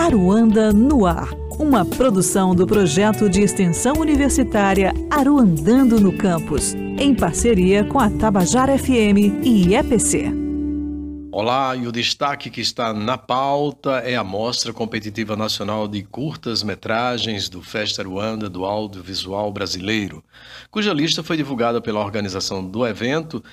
Aruanda no Ar, uma produção do projeto de extensão universitária Aruandando no Campus, em parceria com a Tabajara FM e EPC. Olá, e o destaque que está na pauta é a Mostra Competitiva Nacional de Curtas-Metragens do Festa Aruanda do Audiovisual Brasileiro, cuja lista foi divulgada pela organização do evento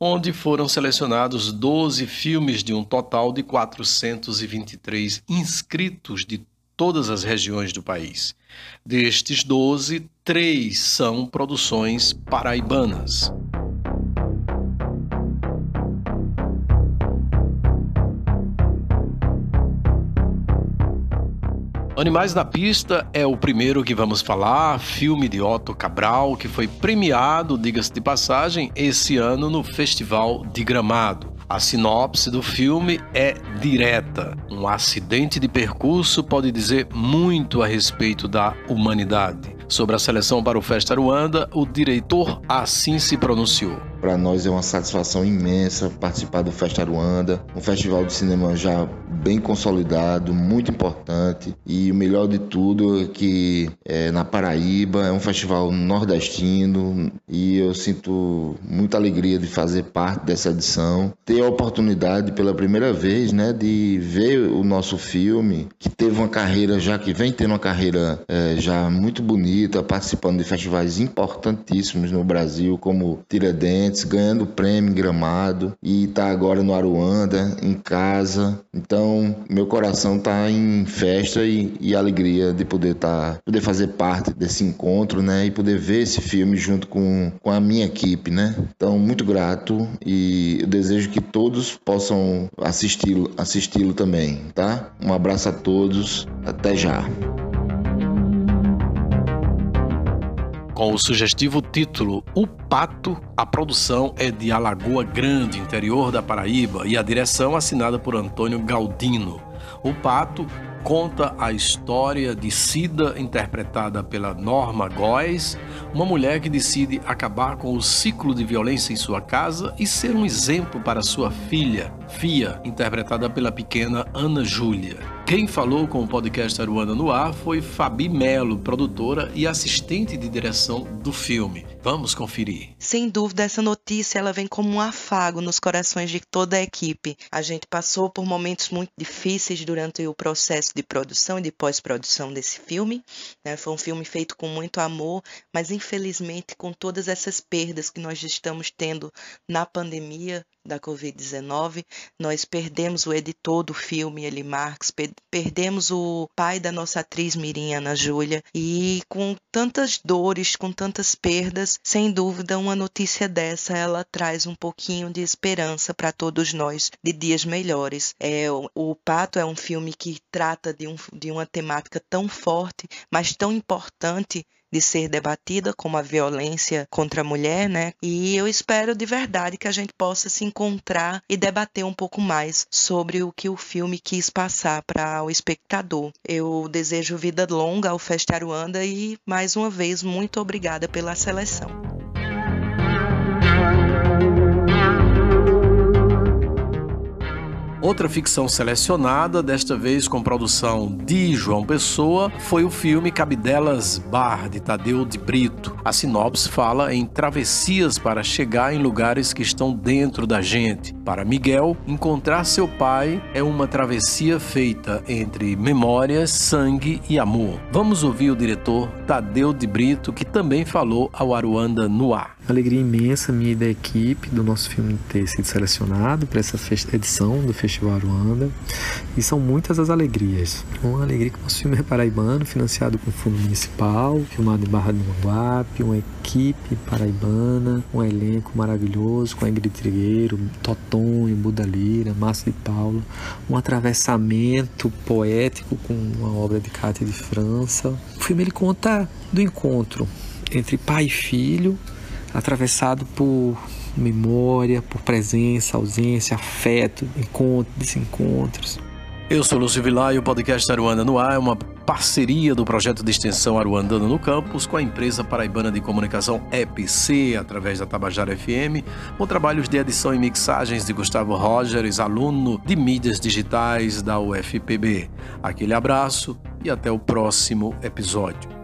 onde foram selecionados 12 filmes de um total de 423 inscritos de todas as regiões do país. Destes 12, três são produções paraibanas. Animais na Pista é o primeiro que vamos falar, filme de Otto Cabral, que foi premiado, diga-se de passagem, esse ano no Festival de Gramado. A sinopse do filme é direta. Um acidente de percurso pode dizer muito a respeito da humanidade. Sobre a seleção para o Festa Ruanda, o diretor assim se pronunciou. Para nós é uma satisfação imensa participar do Festa Ruanda, um festival de cinema já bem consolidado, muito importante e o melhor de tudo é que é na Paraíba, é um festival nordestino e eu sinto muita alegria de fazer parte dessa edição, ter a oportunidade pela primeira vez, né, de ver o nosso filme que teve uma carreira já que vem tendo uma carreira é, já muito bonita, participando de festivais importantíssimos no Brasil como Tiradentes ganhando prêmio em Gramado e está agora no Aruanda, em casa. Então, meu coração está em festa e, e, alegria de poder tá, poder fazer parte desse encontro, né? E poder ver esse filme junto com, com a minha equipe, né? Então, muito grato e eu desejo que todos possam assisti-lo assisti também, tá? Um abraço a todos, até já. Com o sugestivo título O Pato, a produção é de Alagoa Grande, interior da Paraíba, e a direção assinada por Antônio Galdino. O Pato conta a história de Cida, interpretada pela Norma Góes, uma mulher que decide acabar com o ciclo de violência em sua casa e ser um exemplo para sua filha, Fia, interpretada pela pequena Ana Júlia. Quem falou com o podcast Aruana no ar foi Fabi Melo, produtora e assistente de direção do filme. Vamos conferir. Sem dúvida, essa notícia ela vem como um afago nos corações de toda a equipe. A gente passou por momentos muito difíceis durante o processo de produção e de pós-produção desse filme. Né? Foi um filme feito com muito amor, mas infelizmente com todas essas perdas que nós estamos tendo na pandemia, da Covid-19, nós perdemos o editor do filme, Eli Marx, perdemos o pai da nossa atriz Mirim Ana Júlia, e com tantas dores, com tantas perdas, sem dúvida uma notícia dessa ela traz um pouquinho de esperança para todos nós de dias melhores. É, o, Pato é um filme que trata de, um, de uma temática tão forte, mas tão importante de ser debatida como a violência contra a mulher, né? E eu espero de verdade que a gente possa se encontrar e debater um pouco mais sobre o que o filme quis passar para o espectador. Eu desejo vida longa ao Festa Aruanda e mais uma vez muito obrigada pela seleção. Outra ficção selecionada, desta vez com produção de João Pessoa, foi o filme Cabidelas Bar, de Tadeu de Brito. A sinopse fala em travessias para chegar em lugares que estão dentro da gente. Para Miguel, encontrar seu pai é uma travessia feita entre memórias, sangue e amor. Vamos ouvir o diretor Tadeu de Brito, que também falou ao Aruanda no ar. Alegria imensa minha e da equipe do nosso filme ter sido selecionado para essa edição do Festival Aruanda. E são muitas as alegrias. Uma alegria que o nosso filme é paraibano, financiado com fundo municipal, filmado em Barra do Manguape, uma equipe paraibana, um elenco maravilhoso com a Ingrid Trigueiro, Totonho, Buda Lira, Márcio de Paulo, um atravessamento poético com uma obra de Cátia de França. O filme ele conta do encontro entre pai e filho, atravessado por memória, por presença, ausência, afeto, encontros, desencontros. Eu sou Lúcio Vilar e o podcast Aruanda no Ar é uma parceria do projeto de extensão Aruandando no Campus com a empresa paraibana de comunicação EPC, através da Tabajara FM, com trabalhos de edição e mixagens de Gustavo Rogers, aluno de mídias digitais da UFPB. Aquele abraço e até o próximo episódio.